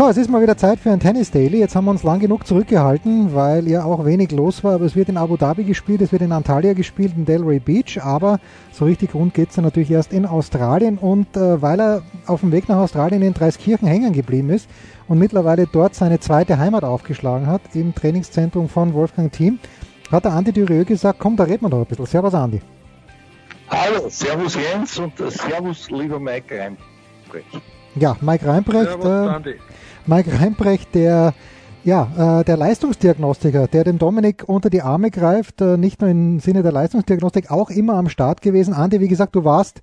So, es ist mal wieder Zeit für ein Tennis Daily. Jetzt haben wir uns lang genug zurückgehalten, weil ja auch wenig los war. Aber es wird in Abu Dhabi gespielt, es wird in Antalya gespielt, in Delray Beach. Aber so richtig rund geht es dann natürlich erst in Australien. Und äh, weil er auf dem Weg nach Australien in Dreiskirchen hängen geblieben ist und mittlerweile dort seine zweite Heimat aufgeschlagen hat, im Trainingszentrum von Wolfgang Thiem, hat der Andi Dürieu gesagt, komm, da reden wir doch ein bisschen. Servus Andi. Hallo, Servus Jens und Servus lieber Mike Reinbrecht. Ja, Mike Reinbrecht. Servus, äh, Mike Reinbrecht, der ja, äh, der Leistungsdiagnostiker, der dem Dominik unter die Arme greift, äh, nicht nur im Sinne der Leistungsdiagnostik, auch immer am Start gewesen. Andi, wie gesagt, du warst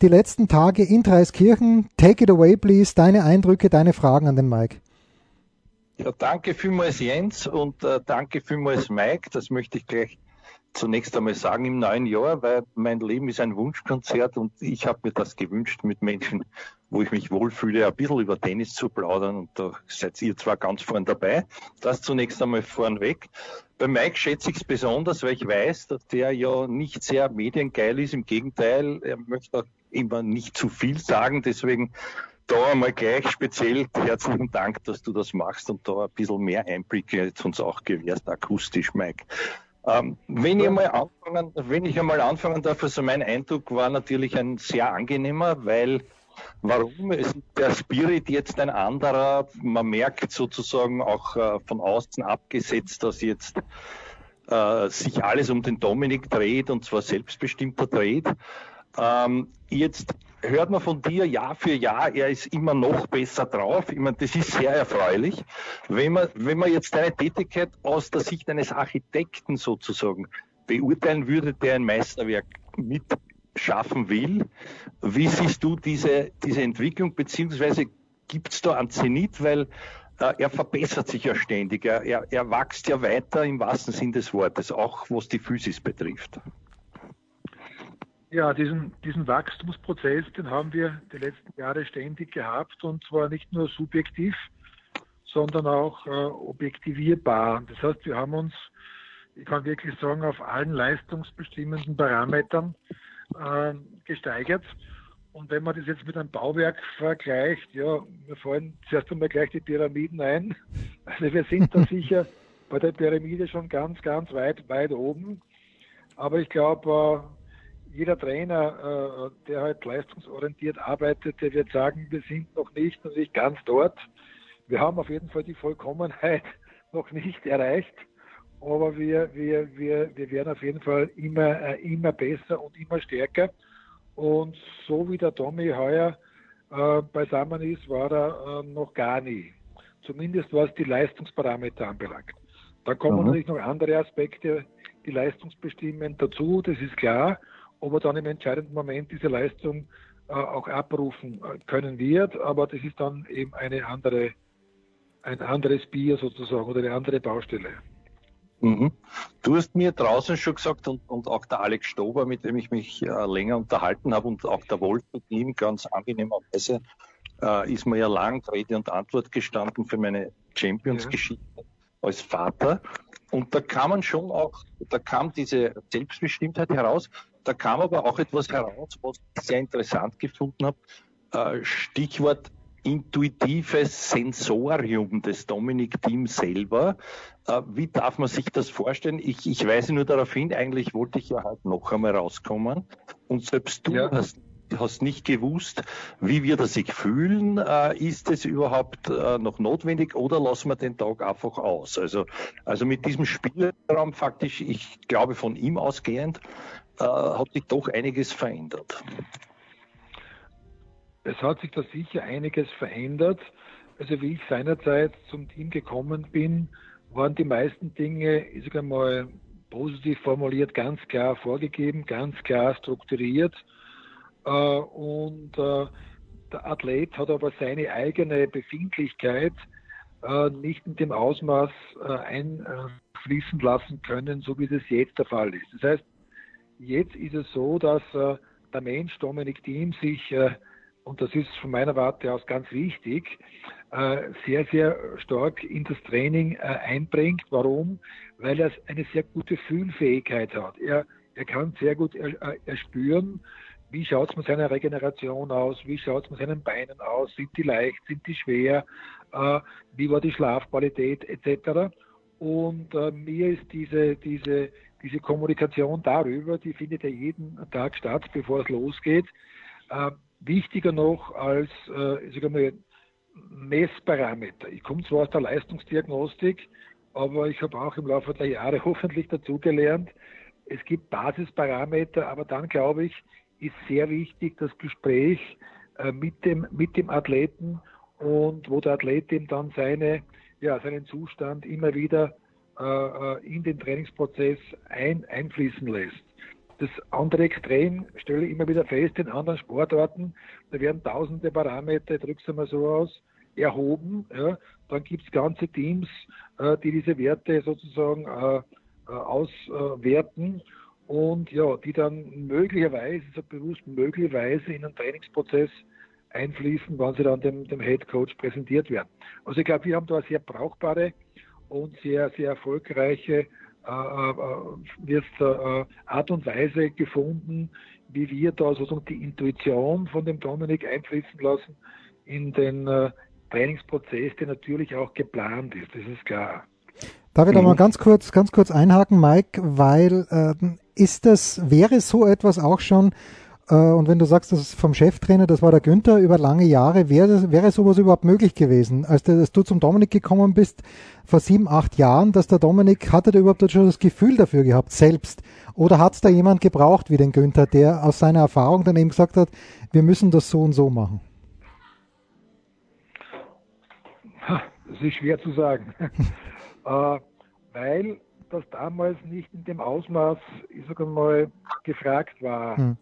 die letzten Tage in Dreiskirchen. Take it away, please. Deine Eindrücke, deine Fragen an den Mike. Ja, danke vielmals Jens und äh, danke vielmals Mike. Das möchte ich gleich zunächst einmal sagen im neuen Jahr, weil mein Leben ist ein Wunschkonzert und ich habe mir das gewünscht mit Menschen, wo ich mich wohlfühle, ein bisschen über Tennis zu plaudern und da seid ihr zwar ganz vorn dabei. Das zunächst einmal vornweg. Bei Mike schätze ich es besonders, weil ich weiß, dass der ja nicht sehr mediengeil ist. Im Gegenteil, er möchte auch immer nicht zu viel sagen. Deswegen da einmal gleich speziell herzlichen Dank, dass du das machst und da ein bisschen mehr Einblicke jetzt uns auch gewährst, akustisch, Mike. Ähm, wenn, ich mal anfangen, wenn ich einmal anfangen darf, also mein Eindruck war natürlich ein sehr angenehmer, weil warum? Ist der Spirit jetzt ein anderer? Man merkt sozusagen auch äh, von außen abgesetzt, dass jetzt äh, sich alles um den Dominik dreht und zwar selbstbestimmter dreht. Ähm, jetzt hört man von dir Jahr für Jahr, er ist immer noch besser drauf. Ich meine, das ist sehr erfreulich. Wenn man, wenn man jetzt deine Tätigkeit aus der Sicht eines Architekten sozusagen beurteilen würde, der ein Meisterwerk mitschaffen will, wie siehst du diese, diese Entwicklung, beziehungsweise gibt es da einen Zenit, weil äh, er verbessert sich ja ständig, er, er, wächst ja weiter im wahrsten Sinn des Wortes, auch was die Physis betrifft. Ja, diesen, diesen Wachstumsprozess, den haben wir die letzten Jahre ständig gehabt und zwar nicht nur subjektiv, sondern auch äh, objektivierbar. Das heißt, wir haben uns, ich kann wirklich sagen, auf allen leistungsbestimmenden Parametern äh, gesteigert. Und wenn man das jetzt mit einem Bauwerk vergleicht, ja, mir fallen zuerst einmal gleich die Pyramiden ein. Also wir sind da sicher bei der Pyramide schon ganz, ganz weit, weit oben. Aber ich glaube, äh, jeder Trainer, äh, der halt leistungsorientiert arbeitet, der wird sagen, wir sind noch nicht, noch nicht ganz dort. Wir haben auf jeden Fall die Vollkommenheit noch nicht erreicht, aber wir, wir, wir, wir werden auf jeden Fall immer, äh, immer besser und immer stärker. Und so wie der Tommy heuer äh, beisammen ist, war er äh, noch gar nie. Zumindest was die Leistungsparameter anbelangt. Da kommen mhm. natürlich noch andere Aspekte, die Leistungsbestimmungen dazu, das ist klar ob er dann im entscheidenden Moment diese Leistung äh, auch abrufen äh, können wird. Aber das ist dann eben eine andere, ein anderes Bier sozusagen oder eine andere Baustelle. Mhm. Du hast mir draußen schon gesagt und, und auch der Alex Stober, mit dem ich mich äh, länger unterhalten habe und auch der Wolf mit ihm ganz angenehmerweise, äh, ist mir ja lang Rede und Antwort gestanden für meine Champions-Geschichte ja. als Vater. Und da kam man schon auch, da kam diese Selbstbestimmtheit heraus. Da kam aber auch etwas heraus, was ich sehr interessant gefunden habe. Äh, Stichwort intuitives Sensorium des Dominik Team selber. Äh, wie darf man sich das vorstellen? Ich, ich weise nur darauf hin, eigentlich wollte ich ja halt noch einmal rauskommen. Und selbst du ja. hast hast nicht gewusst, wie wir das sich fühlen. Äh, ist es überhaupt äh, noch notwendig oder lassen wir den Tag einfach aus? Also, also mit diesem Spielraum faktisch, ich glaube von ihm ausgehend, äh, hat sich doch einiges verändert. Es hat sich da sicher einiges verändert. Also wie ich seinerzeit zum Team gekommen bin, waren die meisten Dinge, ich sage mal, positiv formuliert, ganz klar vorgegeben, ganz klar strukturiert. Äh, und äh, der Athlet hat aber seine eigene Befindlichkeit nicht in dem Ausmaß fließen lassen können, so wie das jetzt der Fall ist. Das heißt, jetzt ist es so, dass äh, der Mensch Dominik Thiem sich, äh, und das ist von meiner Warte aus ganz wichtig, äh, sehr, sehr stark in das Training äh, einbringt. Warum? Weil er eine sehr gute Fühlfähigkeit hat. Er, er kann sehr gut er, äh, erspüren, wie schaut es mit seiner Regeneration aus, wie schaut es mit seinen Beinen aus, sind die leicht, sind die schwer, äh, wie war die Schlafqualität etc. Und äh, mir ist diese, diese, diese Kommunikation darüber, die findet ja jeden Tag statt, bevor es losgeht, äh, wichtiger noch als äh, mal, Messparameter. Ich komme zwar aus der Leistungsdiagnostik, aber ich habe auch im Laufe der Jahre hoffentlich dazugelernt, es gibt Basisparameter, aber dann glaube ich, ist sehr wichtig das Gespräch äh, mit, dem, mit dem Athleten und wo der Athlet ihm dann seine, ja, seinen Zustand immer wieder in den Trainingsprozess ein, einfließen lässt. Das andere Extrem stelle ich immer wieder fest in anderen Sportarten, da werden tausende Parameter, drückst du mal so aus, erhoben. Ja. Dann gibt es ganze Teams, äh, die diese Werte sozusagen äh, äh auswerten und ja, die dann möglicherweise, so bewusst möglicherweise in einen Trainingsprozess einfließen, wann sie dann dem, dem Head Coach präsentiert werden. Also ich glaube, wir haben da eine sehr brauchbare und sehr, sehr erfolgreiche äh, äh, äh, Art und Weise gefunden, wie wir da sozusagen die Intuition von dem Dominik einfließen lassen in den äh, Trainingsprozess, der natürlich auch geplant ist, das ist klar. Darf ich da mal mhm. ganz kurz, ganz kurz einhaken, Mike, weil äh, ist das, wäre so etwas auch schon, äh, und wenn du sagst, das ist vom Cheftrainer, das war der Günther über lange Jahre, wäre, wäre sowas überhaupt möglich gewesen? Als, der, als du zum Dominik gekommen bist, vor sieben, acht Jahren, dass der Dominik, hatte der überhaupt schon das Gefühl dafür gehabt, selbst? Oder hat es da jemand gebraucht wie den Günther, der aus seiner Erfahrung dann eben gesagt hat, wir müssen das so und so machen? Das ist schwer zu sagen. äh, weil das damals nicht in dem Ausmaß, ich sage mal, gefragt war. Hm.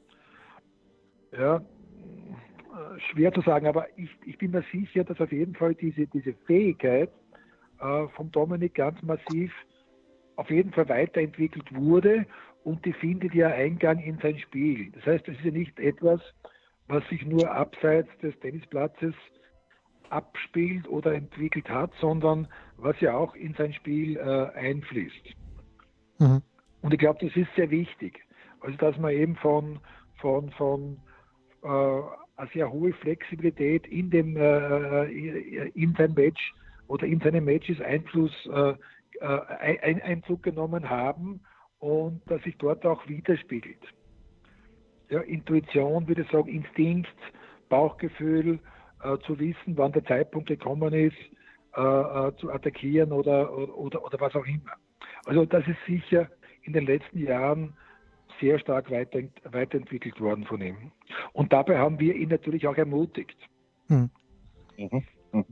Ja, äh, schwer zu sagen, aber ich, ich bin mir sicher, dass auf jeden Fall diese, diese Fähigkeit äh, vom Dominik ganz massiv auf jeden Fall weiterentwickelt wurde und die findet ja Eingang in sein Spiel. Das heißt, es ist ja nicht etwas, was sich nur abseits des Tennisplatzes abspielt oder entwickelt hat, sondern was ja auch in sein Spiel äh, einfließt. Mhm. Und ich glaube, das ist sehr wichtig. Also, dass man eben von, von, von eine sehr hohe Flexibilität in, dem, äh, äh in sein Match oder in seine Matches Einfluss, äh, äh ein, Einzug genommen haben und dass sich dort auch widerspiegelt. Ja, Intuition, würde ich sagen, Instinkt, Bauchgefühl, äh, zu wissen, wann der Zeitpunkt gekommen ist, äh, äh, zu attackieren oder, oder, oder was auch immer. Also das ist sicher in den letzten Jahren sehr stark weiter, weiterentwickelt worden von ihm. Und dabei haben wir ihn natürlich auch ermutigt. Hm. Mhm. mhm.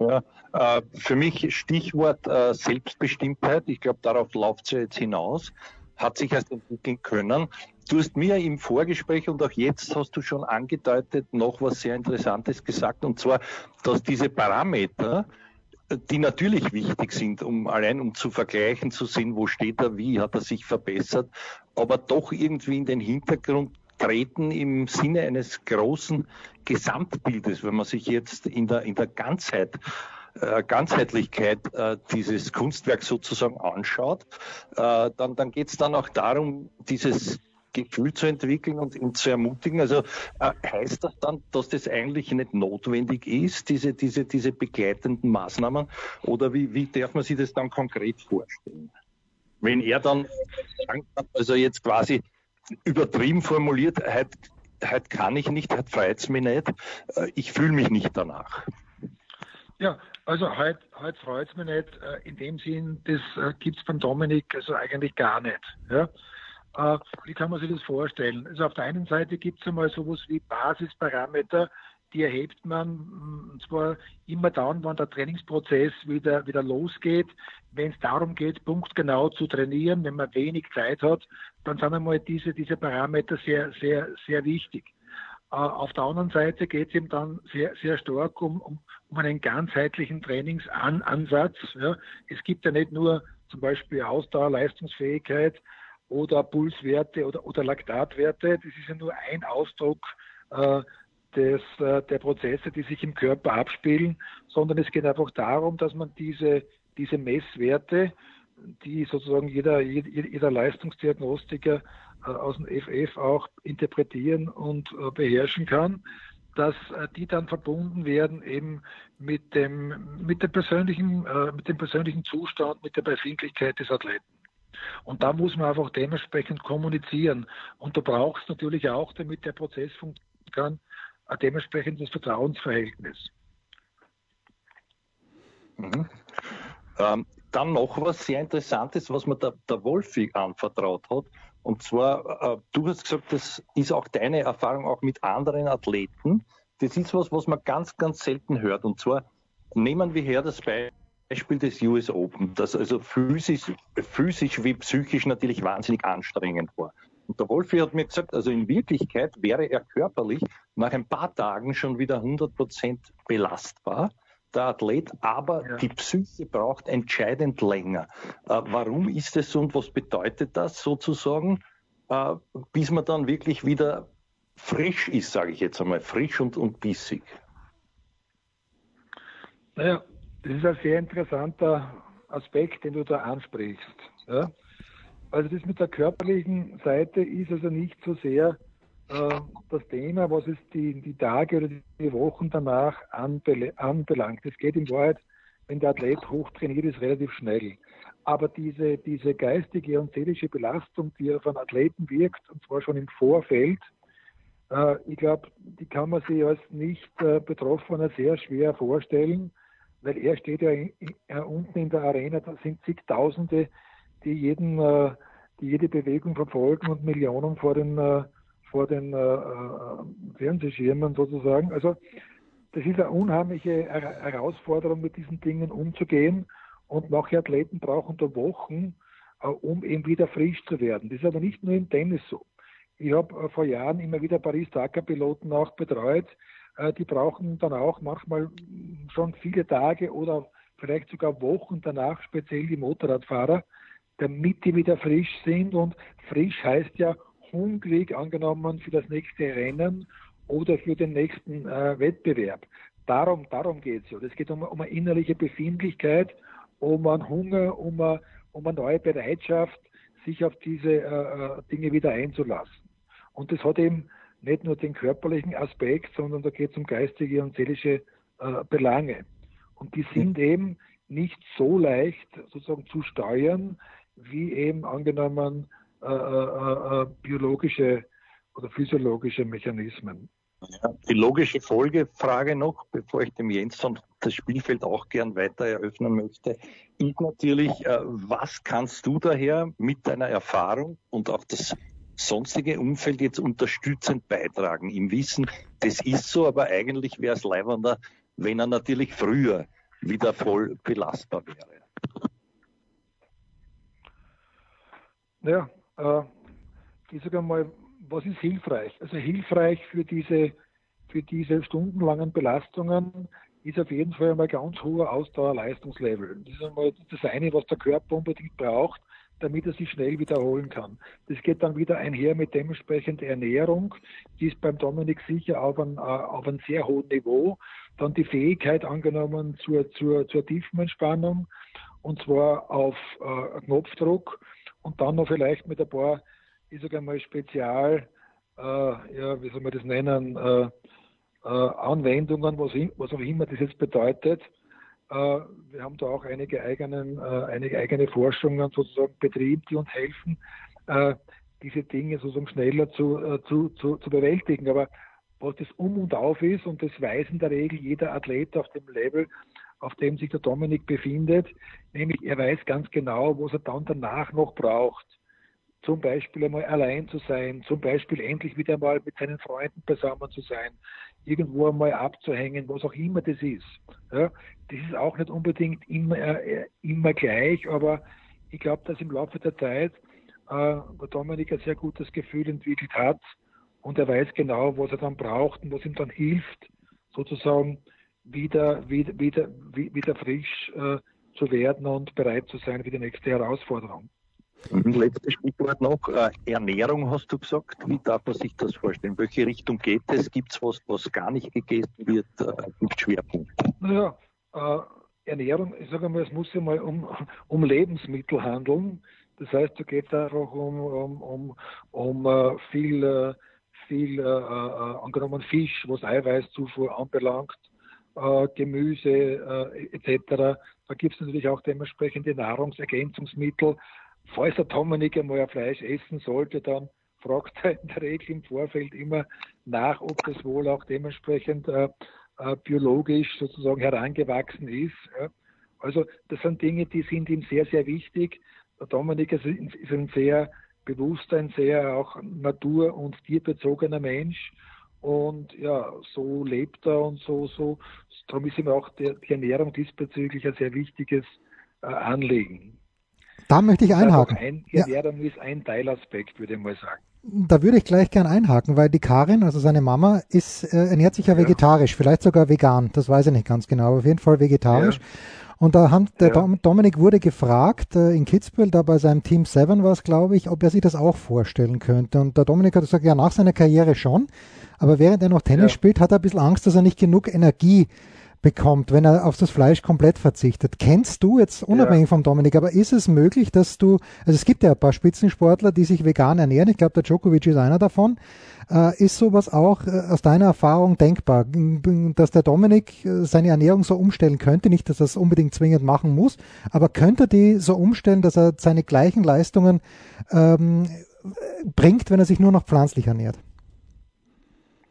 Ja, äh, für mich Stichwort äh, Selbstbestimmtheit. Ich glaube, darauf läuft es ja jetzt hinaus. Hat sich erst entwickeln können. Du hast mir im Vorgespräch und auch jetzt hast du schon angedeutet, noch was sehr Interessantes gesagt, und zwar, dass diese Parameter, die natürlich wichtig sind, um allein um zu vergleichen, zu sehen, wo steht er, wie hat er sich verbessert, aber doch irgendwie in den Hintergrund treten im Sinne eines großen Gesamtbildes, wenn man sich jetzt in der, in der Ganzheit äh, Ganzheitlichkeit äh, dieses Kunstwerks sozusagen anschaut, äh, dann, dann geht es dann auch darum, dieses Gefühl zu entwickeln und ihn zu ermutigen. Also äh, heißt das dann, dass das eigentlich nicht notwendig ist, diese, diese, diese begleitenden Maßnahmen? Oder wie, wie darf man sich das dann konkret vorstellen? Wenn er dann, also jetzt quasi übertrieben formuliert, heute, heute kann ich nicht, heute freut es mich nicht, äh, ich fühle mich nicht danach. Ja, also heute, heute freut es mich nicht. Äh, in dem Sinn, das äh, gibt es beim Dominik also eigentlich gar nicht. Ja? Äh, wie kann man sich das vorstellen? Also auf der einen Seite gibt es einmal sowas wie Basisparameter, die erhebt man mm, zwar immer dann, wenn der Trainingsprozess wieder, wieder losgeht. Wenn es darum geht, punktgenau zu trainieren, wenn man wenig Zeit hat, dann sind einmal diese, diese Parameter sehr, sehr, sehr wichtig. Äh, auf der anderen Seite geht es eben dann sehr, sehr stark um, um, um einen ganzheitlichen Trainingsansatz. Ja. Es gibt ja nicht nur zum Beispiel Ausdauer, Leistungsfähigkeit oder Pulswerte oder, oder Laktatwerte. Das ist ja nur ein Ausdruck äh, des, äh, der Prozesse, die sich im Körper abspielen, sondern es geht einfach darum, dass man diese, diese Messwerte, die sozusagen jeder, jeder, Leistungsdiagnostiker äh, aus dem FF auch interpretieren und äh, beherrschen kann, dass äh, die dann verbunden werden eben mit dem, mit dem persönlichen, mit dem persönlichen Zustand, mit der Befindlichkeit des Athleten. Und da muss man einfach dementsprechend kommunizieren. Und du brauchst natürlich auch, damit der Prozess funktionieren kann, ein dementsprechendes Vertrauensverhältnis. Mhm. Ähm, dann noch was sehr Interessantes, was mir der, der Wolfi anvertraut hat. Und zwar, äh, du hast gesagt, das ist auch deine Erfahrung auch mit anderen Athleten. Das ist was, was man ganz, ganz selten hört. Und zwar nehmen wir her das Beispiel des US Open, das also physisch, physisch wie psychisch natürlich wahnsinnig anstrengend war. Und der Wolfi hat mir gesagt, also in Wirklichkeit wäre er körperlich nach ein paar Tagen schon wieder 100 Prozent belastbar der Athlet, aber ja. die Psyche braucht entscheidend länger. Äh, warum ist es so und was bedeutet das sozusagen, äh, bis man dann wirklich wieder frisch ist, sage ich jetzt einmal, frisch und, und bissig? Naja, das ist ein sehr interessanter Aspekt, den du da ansprichst. Ja? Also das mit der körperlichen Seite ist also nicht so sehr äh, das Thema, was es die, die Tage oder die Wochen danach anbelangt. Es geht in Wahrheit, wenn der Athlet hochtrainiert ist, relativ schnell. Aber diese, diese geistige und seelische Belastung, die auf einen Athleten wirkt, und zwar schon im Vorfeld, äh, ich glaube, die kann man sich als nicht äh, Betroffener sehr schwer vorstellen, weil er steht ja in, in, unten in der Arena, da sind zigtausende, die jeden, äh, die jede Bewegung verfolgen und Millionen vor den äh, vor den äh, äh, Fernsehschirmen sozusagen. Also das ist eine unheimliche Herausforderung, mit diesen Dingen umzugehen. Und manche Athleten brauchen da Wochen, äh, um eben wieder frisch zu werden. Das ist aber nicht nur im Tennis so. Ich habe äh, vor Jahren immer wieder Paris-Dakar-Piloten auch betreut. Äh, die brauchen dann auch manchmal schon viele Tage oder vielleicht sogar Wochen danach, speziell die Motorradfahrer, damit die wieder frisch sind. Und frisch heißt ja hungrig angenommen für das nächste Rennen oder für den nächsten äh, Wettbewerb. Darum, darum geht es ja. Es geht um, um eine innerliche Befindlichkeit, um einen Hunger, um eine, um eine neue Bereitschaft, sich auf diese äh, äh, Dinge wieder einzulassen. Und das hat eben nicht nur den körperlichen Aspekt, sondern da geht es um geistige und seelische äh, Belange. Und die sind eben nicht so leicht sozusagen zu steuern, wie eben angenommen äh, äh, äh, biologische oder physiologische Mechanismen. Ja, die logische Folgefrage noch, bevor ich dem Jens das Spielfeld auch gern weiter eröffnen möchte, ist natürlich, äh, was kannst du daher mit deiner Erfahrung und auch das sonstige Umfeld jetzt unterstützend beitragen, im Wissen, das ist so, aber eigentlich wäre es leibender, wenn er natürlich früher wieder voll belastbar wäre. Ja, äh, ich sage mal, was ist hilfreich? Also hilfreich für diese, für diese stundenlangen Belastungen ist auf jeden Fall einmal ganz hoher Ausdauerleistungslevel. Das ist einmal das eine, was der Körper unbedingt braucht, damit er sich schnell wiederholen kann. Das geht dann wieder einher mit dementsprechender Ernährung. Die ist beim Dominik sicher auf einem, äh, auf einem sehr hohen Niveau. Dann die Fähigkeit angenommen zur, zur, zur Tiefenentspannung und zwar auf äh, Knopfdruck und dann noch vielleicht mit ein paar, ich sage einmal, Spezial, äh, ja, wie soll man das nennen, äh, äh, Anwendungen, was, was, auch immer das jetzt bedeutet. Äh, wir haben da auch einige, eigenen, äh, einige eigene Forschungen sozusagen betrieben, die uns helfen, äh, diese Dinge sozusagen schneller zu, zu, zu, zu bewältigen. Aber was das Um und Auf ist, und das weiß in der Regel jeder Athlet auf dem Level, auf dem sich der Dominik befindet, nämlich er weiß ganz genau, was er dann danach noch braucht. Zum Beispiel einmal allein zu sein, zum Beispiel endlich wieder mal mit seinen Freunden beisammen zu sein, irgendwo einmal abzuhängen, was auch immer das ist. Ja, das ist auch nicht unbedingt immer, äh, immer gleich, aber ich glaube, dass im Laufe der Zeit äh, Dominik ein sehr gutes Gefühl entwickelt hat und er weiß genau, was er dann braucht und was ihm dann hilft, sozusagen wieder, wieder, wieder, wieder frisch äh, zu werden und bereit zu sein für die nächste Herausforderung. Letztes Stichwort noch, äh, Ernährung hast du gesagt. Wie darf man sich das vorstellen? Welche Richtung geht es? Gibt es was, was gar nicht gegessen wird? Äh, Gibt Schwerpunkt? Naja, äh, Ernährung, ich sage mal, es muss ja mal um, um Lebensmittel handeln. Das heißt, da geht es einfach um, um, um, um viel, viel uh, angenommen Fisch, was Eiweißzufuhr anbelangt, Gemüse etc. Da gibt es natürlich auch dementsprechende Nahrungsergänzungsmittel. Falls der Dominik einmal ein Fleisch essen sollte, dann fragt er in der Regel im Vorfeld immer nach, ob das wohl auch dementsprechend äh, biologisch sozusagen herangewachsen ist. Ja. Also das sind Dinge, die sind ihm sehr, sehr wichtig. Der Dominik ist, ein sehr bewusster, ein sehr auch natur- und tierbezogener Mensch. Und ja, so lebt er und so, so. Darum ist ihm auch die, die Ernährung diesbezüglich ein sehr wichtiges äh, Anliegen. Da möchte ich einhaken. Ein, ja. ist ein Teilaspekt, würde ich mal sagen. Da würde ich gleich gern einhaken, weil die Karin, also seine Mama, ist, äh, ernährt sich ja, ja, vegetarisch, vielleicht sogar vegan, das weiß ich nicht ganz genau, aber auf jeden Fall vegetarisch. Ja. Und da haben, der ja. Dominik wurde gefragt, äh, in Kitzbühel, da bei seinem Team 7 war es, glaube ich, ob er sich das auch vorstellen könnte. Und der Dominik hat gesagt, ja, nach seiner Karriere schon, aber während er noch Tennis spielt, hat er ein bisschen Angst, dass er nicht genug Energie bekommt, wenn er auf das Fleisch komplett verzichtet. Kennst du jetzt unabhängig ja. vom Dominik, aber ist es möglich, dass du, also es gibt ja ein paar Spitzensportler, die sich vegan ernähren, ich glaube der Djokovic ist einer davon. Äh, ist sowas auch äh, aus deiner Erfahrung denkbar, dass der Dominik äh, seine Ernährung so umstellen könnte, nicht, dass er es unbedingt zwingend machen muss, aber könnte die so umstellen, dass er seine gleichen Leistungen ähm, bringt, wenn er sich nur noch pflanzlich ernährt?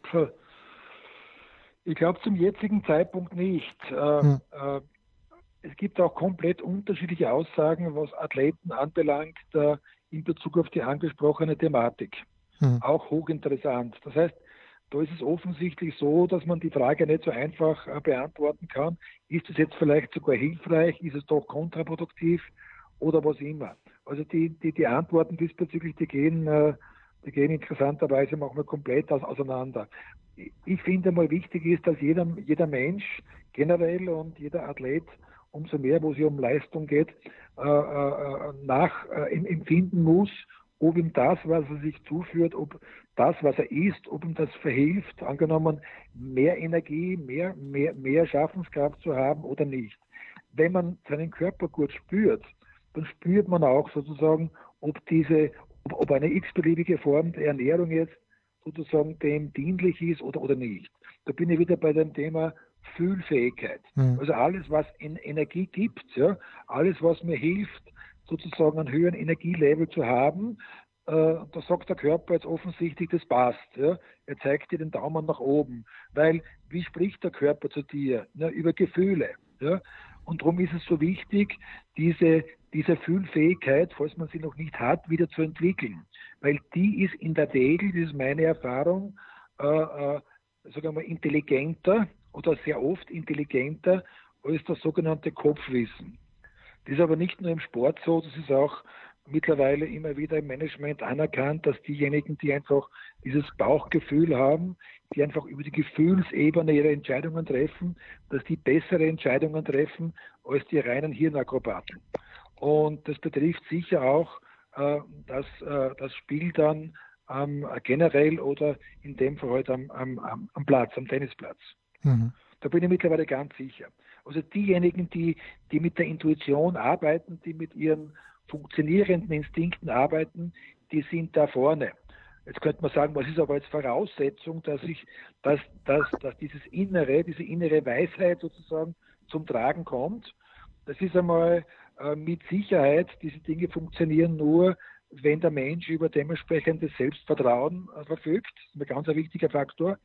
Puh ich glaube zum jetzigen Zeitpunkt nicht. Äh, hm. äh, es gibt auch komplett unterschiedliche Aussagen, was Athleten anbelangt, in Bezug auf die angesprochene Thematik. Hm. Auch hochinteressant. Das heißt, da ist es offensichtlich so, dass man die Frage nicht so einfach äh, beantworten kann. Ist es jetzt vielleicht sogar hilfreich? Ist es doch kontraproduktiv? Oder was immer. Also die, die, die Antworten diesbezüglich, die gehen, die gehen interessanterweise manchmal komplett auseinander ich finde mal wichtig ist, dass jeder, jeder Mensch generell und jeder Athlet umso mehr, wo es um Leistung geht, äh, äh, nach äh, empfinden muss, ob ihm das, was er sich zuführt, ob das, was er isst, ob ihm das verhilft, angenommen, mehr Energie, mehr, mehr, mehr Schaffenskraft zu haben oder nicht. Wenn man seinen Körper gut spürt, dann spürt man auch sozusagen, ob diese, ob, eine x-beliebige Form der Ernährung jetzt sozusagen dem dienlich ist oder, oder nicht. Da bin ich wieder bei dem Thema Fühlfähigkeit. Mhm. Also alles, was in Energie gibt, ja, alles, was mir hilft, sozusagen einen höheren Energielevel zu haben, äh, da sagt der Körper jetzt offensichtlich, das passt. Ja. Er zeigt dir den Daumen nach oben. Weil, wie spricht der Körper zu dir? Ja, über Gefühle. Ja. Und darum ist es so wichtig, diese, diese Fühlfähigkeit, falls man sie noch nicht hat, wieder zu entwickeln. Weil die ist in der Regel, das ist meine Erfahrung, äh, äh, sagen wir intelligenter oder sehr oft intelligenter als das sogenannte Kopfwissen. Das ist aber nicht nur im Sport so, das ist auch mittlerweile immer wieder im Management anerkannt, dass diejenigen, die einfach dieses Bauchgefühl haben, die einfach über die Gefühlsebene ihre Entscheidungen treffen, dass die bessere Entscheidungen treffen als die reinen Hirnakrobaten. Und das betrifft sicher auch äh, das, äh, das Spiel dann ähm, generell oder in dem Fall halt am, am, am Platz, am Tennisplatz. Mhm. Da bin ich mittlerweile ganz sicher. Also diejenigen, die, die mit der Intuition arbeiten, die mit ihren funktionierenden Instinkten arbeiten, die sind da vorne. Jetzt könnte man sagen, was ist aber jetzt Voraussetzung, dass ich, dass, dass, dass dieses Innere, diese innere Weisheit sozusagen zum Tragen kommt. Das ist einmal äh, mit Sicherheit, diese Dinge funktionieren nur, wenn der Mensch über dementsprechendes Selbstvertrauen äh, verfügt. Das ist ein ganz wichtiger Faktor.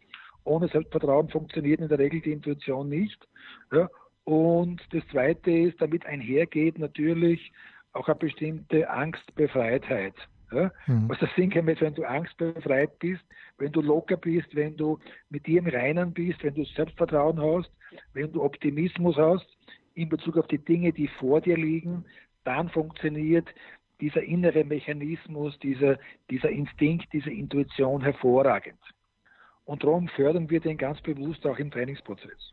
Ohne Selbstvertrauen funktioniert in der Regel die Intuition nicht. Ja. Und das Zweite ist, damit einhergeht natürlich auch eine bestimmte Angstbefreitheit. Ja? Mhm. Was das Sinn kann, wenn du angstbefreit bist, wenn du locker bist, wenn du mit dir im Reinen bist, wenn du Selbstvertrauen hast, wenn du Optimismus hast in Bezug auf die Dinge, die vor dir liegen, dann funktioniert dieser innere Mechanismus, dieser, dieser Instinkt, diese Intuition hervorragend. Und darum fördern wir den ganz bewusst auch im Trainingsprozess.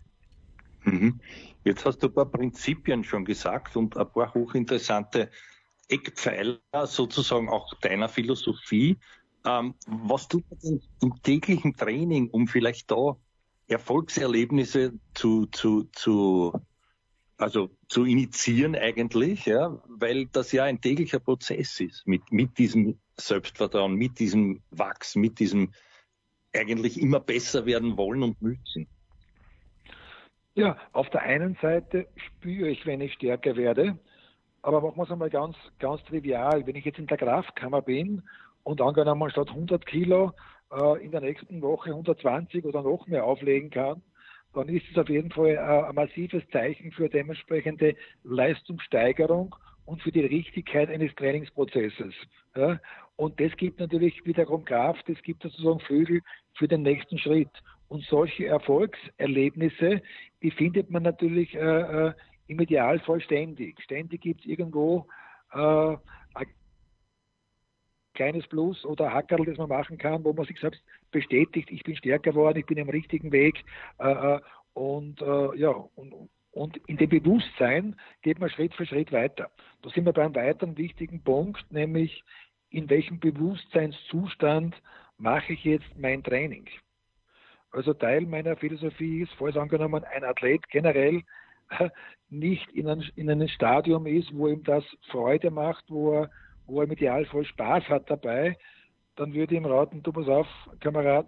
Mhm. Jetzt hast du ein paar Prinzipien schon gesagt und ein paar hochinteressante Eckpfeiler sozusagen auch deiner Philosophie. Ähm, was tut man denn im täglichen Training, um vielleicht da Erfolgserlebnisse zu, zu, zu, also zu initiieren eigentlich, ja, weil das ja ein täglicher Prozess ist mit, mit diesem Selbstvertrauen, mit diesem Wachs, mit diesem eigentlich immer besser werden wollen und müssen. Ja, auf der einen Seite spüre ich, wenn ich stärker werde, aber machen wir es einmal ganz, ganz trivial. Wenn ich jetzt in der Kraftkammer bin und angenommen statt 100 Kilo äh, in der nächsten Woche 120 oder noch mehr auflegen kann, dann ist es auf jeden Fall ein massives Zeichen für dementsprechende Leistungssteigerung und für die Richtigkeit eines Trainingsprozesses. Ja? Und das gibt natürlich wiederum Kraft, es gibt sozusagen Flügel für den nächsten Schritt. Und solche Erfolgserlebnisse, die findet man natürlich äh, äh im Idealfall ständig. Ständig gibt es irgendwo äh, ein kleines Plus oder Hackerl, das man machen kann, wo man sich selbst bestätigt, ich bin stärker geworden, ich bin im richtigen Weg. Äh, äh und äh, ja, und, und in dem Bewusstsein geht man Schritt für Schritt weiter. Da sind wir bei einem weiteren wichtigen Punkt, nämlich in welchem Bewusstseinszustand mache ich jetzt mein Training. Also Teil meiner Philosophie ist, falls angenommen, ein Athlet generell nicht in, ein, in einem Stadium ist, wo ihm das Freude macht, wo er, wo er im Idealfall Spaß hat dabei, dann würde ich ihm raten, du pass auf, Kamerad,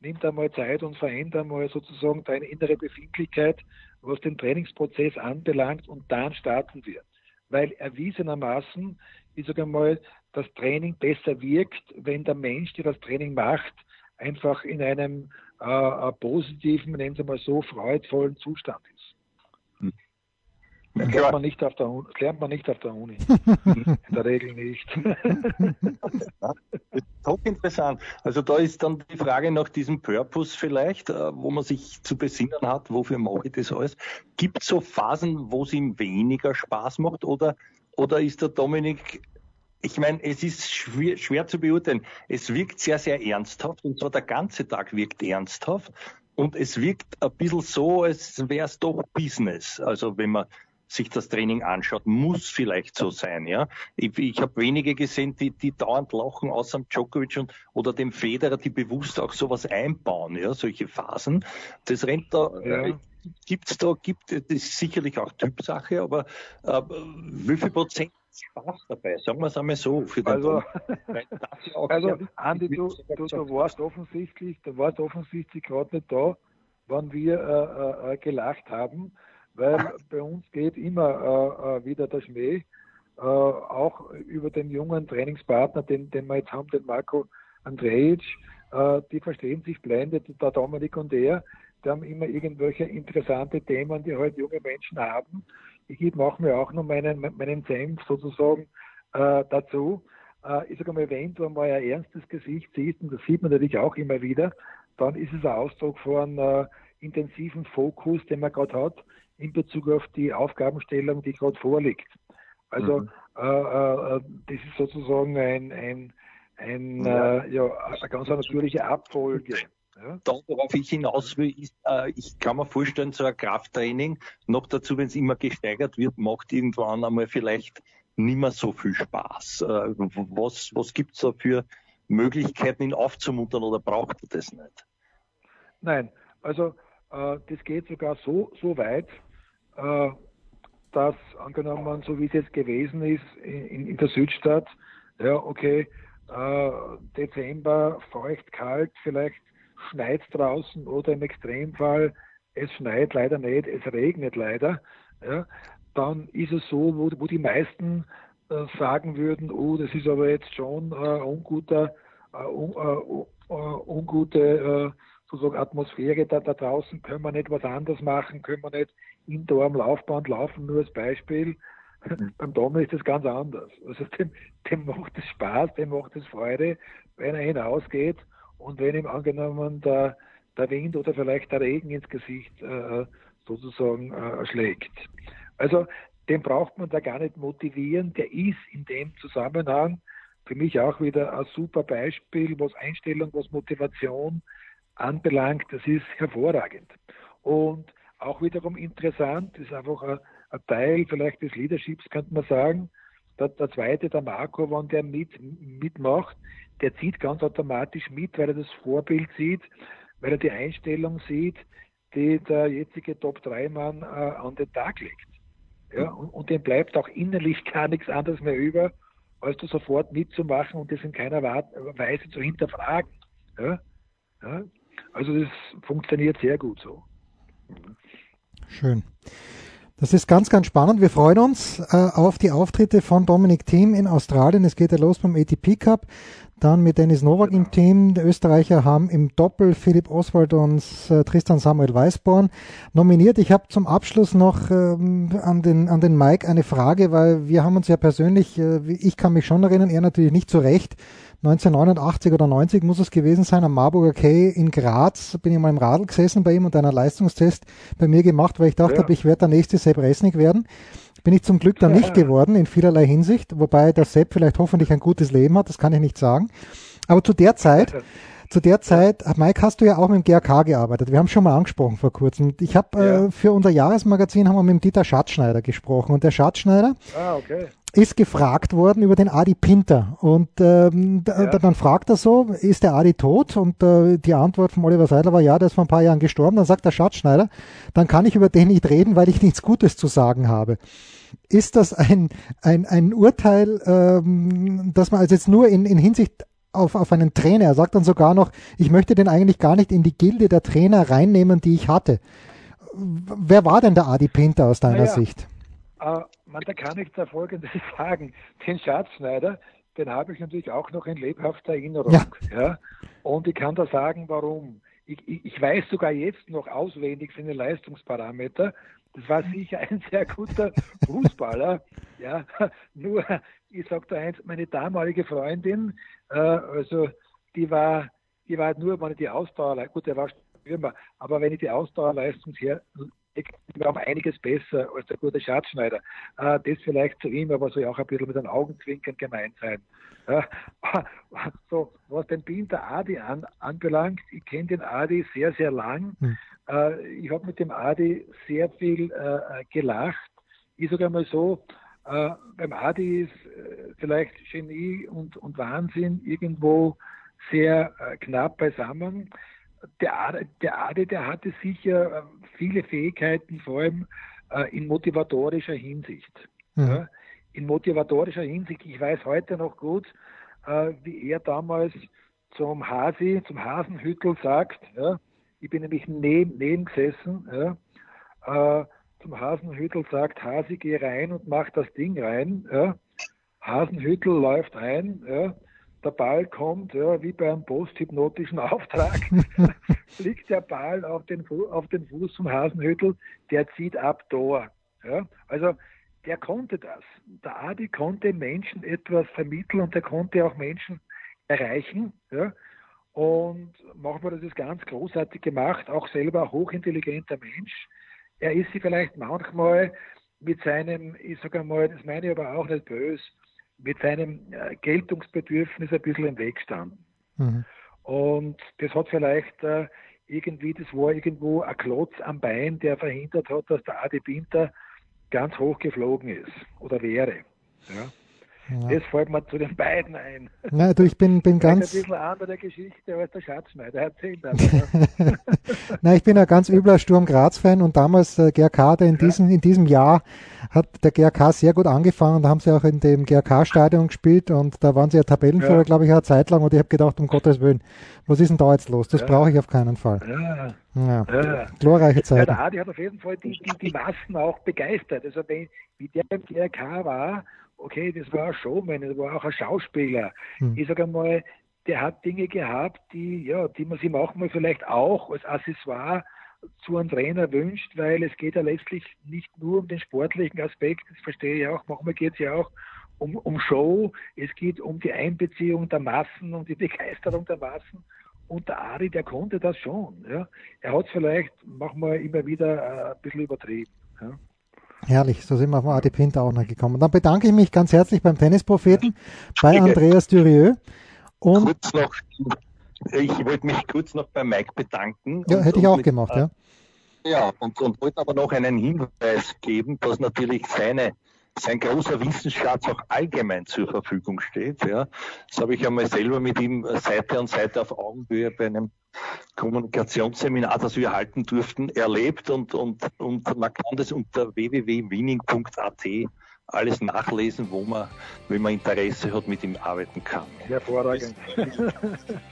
nimm da mal Zeit und veränder mal sozusagen deine innere Befindlichkeit, was den Trainingsprozess anbelangt und dann starten wir. Weil erwiesenermaßen, ich sage mal, das Training besser wirkt, wenn der Mensch, der das Training macht, einfach in einem äh, positiven, nennen Sie mal so, freudvollen Zustand ist. Das lernt, man nicht auf der, Uni, lernt man nicht auf der Uni. In der Regel nicht. Top interessant. Also da ist dann die Frage nach diesem Purpose vielleicht, äh, wo man sich zu besinnen hat, wofür mache ich das alles. Gibt es so Phasen, wo es ihm weniger Spaß macht oder, oder ist der Dominik ich meine, es ist schwer, schwer, zu beurteilen. Es wirkt sehr, sehr ernsthaft und zwar der ganze Tag wirkt ernsthaft und es wirkt ein bisschen so, als wäre es doch Business. Also wenn man sich das Training anschaut, muss vielleicht so sein. Ja, ich, ich habe wenige gesehen, die, die dauernd lachen, außer dem Djokovic und, oder dem Federer, die bewusst auch sowas einbauen. Ja, solche Phasen. Das rennt da. Ja. Äh, gibt's da, gibt, das ist sicherlich auch Typsache, aber äh, wie viel Prozent Spaß dabei, sagen wir es einmal so. Für den also, also Andi, du, du, du warst offensichtlich, du warst offensichtlich gerade nicht da, wann wir äh, äh, äh gelacht haben, weil bei uns geht immer äh, äh, wieder der Schmäh, äh, auch über den jungen Trainingspartner, den, den wir jetzt haben, den Marco Andrejic, die verstehen sich blendet, der Dominik und er, die haben immer irgendwelche interessante Themen, die halt junge Menschen haben. Ich mache mir auch noch meinen, meinen Senf sozusagen äh, dazu. Äh, ich sage mal, wenn du einmal ein ernstes Gesicht siehst, und das sieht man natürlich auch immer wieder, dann ist es ein Ausdruck von äh, intensiven Fokus, den man gerade hat, in Bezug auf die Aufgabenstellung, die gerade vorliegt. Also mhm. äh, äh, das ist sozusagen ein, ein, ein ja. Äh, ja, eine ganz natürliche Abfolge. Ja. Da, worauf ich hinaus will, ist, äh, ich kann mir vorstellen, so ein Krafttraining, noch dazu, wenn es immer gesteigert wird, macht irgendwann einmal vielleicht nicht mehr so viel Spaß. Äh, was was gibt es da für Möglichkeiten, ihn aufzumuntern oder braucht er das nicht? Nein, also äh, das geht sogar so, so weit, dass angenommen, so wie es jetzt gewesen ist in, in der Südstadt, ja, okay, äh, Dezember, feucht, kalt, vielleicht schneit draußen oder im Extremfall es schneit leider nicht, es regnet leider, ja, dann ist es so, wo, wo die meisten äh, sagen würden, oh, das ist aber jetzt schon äh, unguter, äh, un, äh, uh, ungute äh, sozusagen Atmosphäre da, da draußen, können wir nicht was anderes machen, können wir nicht indoor am Laufband laufen, nur als Beispiel. Mhm. Beim Dom ist das ganz anders. Also dem, dem macht es Spaß, dem macht es Freude, wenn er hinausgeht und wenn ihm angenommen der, der Wind oder vielleicht der Regen ins Gesicht äh, sozusagen äh, schlägt. Also den braucht man da gar nicht motivieren, der ist in dem Zusammenhang für mich auch wieder ein super Beispiel, was Einstellung, was Motivation anbelangt, das ist hervorragend. Und auch wiederum interessant, ist einfach ein, ein Teil vielleicht des Leaderships, könnte man sagen. Der, der zweite, der Marco, wenn der mit, mitmacht, der zieht ganz automatisch mit, weil er das Vorbild sieht, weil er die Einstellung sieht, die der jetzige Top-3-Mann äh, an den Tag legt. Ja, und, und dem bleibt auch innerlich gar nichts anderes mehr über, als du sofort mitzumachen und das in keiner Weise zu hinterfragen. Ja? Ja? Also das funktioniert sehr gut so. Schön. Das ist ganz, ganz spannend. Wir freuen uns äh, auf die Auftritte von Dominic Thiem in Australien. Es geht ja los beim ATP Cup. Dann mit Dennis Novak genau. im Team. Die Österreicher haben im Doppel Philipp Oswald und äh, Tristan Samuel Weißborn nominiert. Ich habe zum Abschluss noch ähm, an, den, an den Mike eine Frage, weil wir haben uns ja persönlich, äh, ich kann mich schon erinnern, er natürlich nicht so recht, 1989 oder 90 muss es gewesen sein, am Marburger Quay in Graz, bin ich mal im Radl gesessen bei ihm und einer Leistungstest bei mir gemacht, weil ich dachte, ja. ich werde der nächste Sepp Resnick werden. Bin ich zum Glück dann nicht geworden, in vielerlei Hinsicht, wobei der Sepp vielleicht hoffentlich ein gutes Leben hat, das kann ich nicht sagen. Aber zu der Zeit, zu der Zeit, Mike, hast du ja auch mit dem GRK gearbeitet. Wir haben schon mal angesprochen vor kurzem. Ich habe ja. äh, für unser Jahresmagazin haben wir mit dem Dieter Schatzschneider gesprochen und der Schatzschneider ah, okay ist gefragt worden über den Adi Pinter. Und ähm, ja. dann fragt er so, ist der Adi tot? Und äh, die Antwort von Oliver Seidler war, ja, der ist vor ein paar Jahren gestorben. Dann sagt der Schatzschneider, dann kann ich über den nicht reden, weil ich nichts Gutes zu sagen habe. Ist das ein, ein, ein Urteil, ähm, dass man also jetzt nur in, in Hinsicht auf, auf einen Trainer, er sagt dann sogar noch, ich möchte den eigentlich gar nicht in die Gilde der Trainer reinnehmen, die ich hatte. Wer war denn der Adi Pinter aus deiner naja, Sicht? Äh, man, da kann ich da Folgendes sagen. Den Schatzschneider, den habe ich natürlich auch noch in lebhafter Erinnerung. Ja. ja. Und ich kann da sagen, warum. Ich, ich, ich weiß sogar jetzt noch auswendig seine Leistungsparameter. Das war sicher ein sehr guter Fußballer. ja, nur, ich sage da eins, meine damalige Freundin, äh, also die war, die war nur, wenn ich die Ausdauer, gut, der war Stürmer, aber wenn ich die Ausdauerleistung her, wir haben einiges besser als der gute Schatzschneider. Äh, das vielleicht zu ihm, aber soll auch ein bisschen mit einem Augenzwinkern gemeint sein. Äh, so, was den Pinter Adi an, anbelangt, ich kenne den Adi sehr, sehr lang. Hm. Äh, ich habe mit dem Adi sehr viel äh, gelacht. Ich sage einmal so, äh, beim Adi ist äh, vielleicht Genie und, und Wahnsinn irgendwo sehr knapp beisammen der, Adi, der Adi, der hatte sicher äh, viele Fähigkeiten, vor allem äh, in motivatorischer Hinsicht. Mhm. Ja, in motivatorischer Hinsicht, ich weiß heute noch gut, äh, wie er damals zum Hasi, zum Hasenhüttel sagt, ja, ich bin nämlich neben, neben gesessen, ja, zum Hasenhüttel sagt, Hasi, geh rein und mach das Ding rein. Hasenhüttel läuft ein, der Ball kommt, ja, wie bei einem posthypnotischen Auftrag, fliegt der Ball auf den, auf den Fuß zum Hasenhüttel, der zieht ab Tor. Ja. Also der konnte das. Der Adi konnte Menschen etwas vermitteln und der konnte auch Menschen erreichen. Ja. Und manchmal hat das ganz großartig gemacht, auch selber hochintelligenter Mensch. Er ist sie vielleicht manchmal mit seinem, ich sage einmal, das meine ich aber auch nicht böse, mit seinem äh, Geltungsbedürfnis ein bisschen im Weg standen. Mhm. Und das hat vielleicht äh, irgendwie, das war irgendwo ein Klotz am Bein, der verhindert hat, dass der Adi Pinter ganz hoch geflogen ist oder wäre. Ja. Ja. Das fällt mir zu den beiden ein. Na, du, ich bin, bin ganz. Ein bisschen andere Geschichte als der Schatzschneider erzählt hat. Na, ich bin ein ganz übler Sturm Graz-Fan und damals der GRK, der in, ja. diesem, in diesem Jahr hat der GRK sehr gut angefangen. Da haben sie auch in dem GRK-Stadion gespielt und da waren sie ja Tabellenführer, ja. glaube ich, eine Zeit lang und ich habe gedacht, um Gottes Willen, was ist denn da jetzt los? Das brauche ich auf keinen Fall. Ja. Ja. Glorreiche Zeit. der Adi hat auf jeden Fall die, die, die Massen auch begeistert. Also wenn, wie der im GRK war, okay, das war ein Showman, das war auch ein Schauspieler. Hm. Ich sage einmal, der hat Dinge gehabt, die, ja, die man sich manchmal vielleicht auch als Accessoire zu einem Trainer wünscht, weil es geht ja letztlich nicht nur um den sportlichen Aspekt, das verstehe ich auch, manchmal geht es ja auch um, um Show, es geht um die Einbeziehung der Massen, um die Begeisterung der Massen. Und der Ari, der konnte das schon. Ja. Er hat es vielleicht manchmal immer wieder äh, ein bisschen übertrieben. Ja. Herrlich, so sind wir auf Pinter auch noch gekommen. Dann bedanke ich mich ganz herzlich beim Tennispropheten, bei Andreas Dürieu. Und kurz noch, ich wollte mich kurz noch bei Mike bedanken. Ja, hätte ich auch gemacht, ja. Ja, und, und wollte aber noch einen Hinweis geben, dass natürlich seine sein großer Wissensschatz auch allgemein zur Verfügung steht. Ja. Das habe ich einmal selber mit ihm Seite an Seite auf Augenhöhe bei einem Kommunikationsseminar, das wir halten durften, erlebt und, und, und man kann das unter www.winning.at alles nachlesen, wo man, wenn man Interesse hat, mit ihm arbeiten kann. Hervorragend.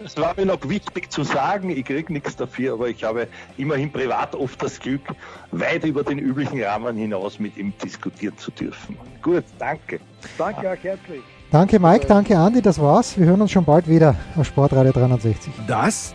Es war mir noch wichtig zu sagen, ich kriege nichts dafür, aber ich habe immerhin privat oft das Glück, weit über den üblichen Rahmen hinaus mit ihm diskutieren zu dürfen. Gut, danke. Danke auch herzlich. Danke Mike, danke Andi, das war's. Wir hören uns schon bald wieder auf Sportradio 360. Das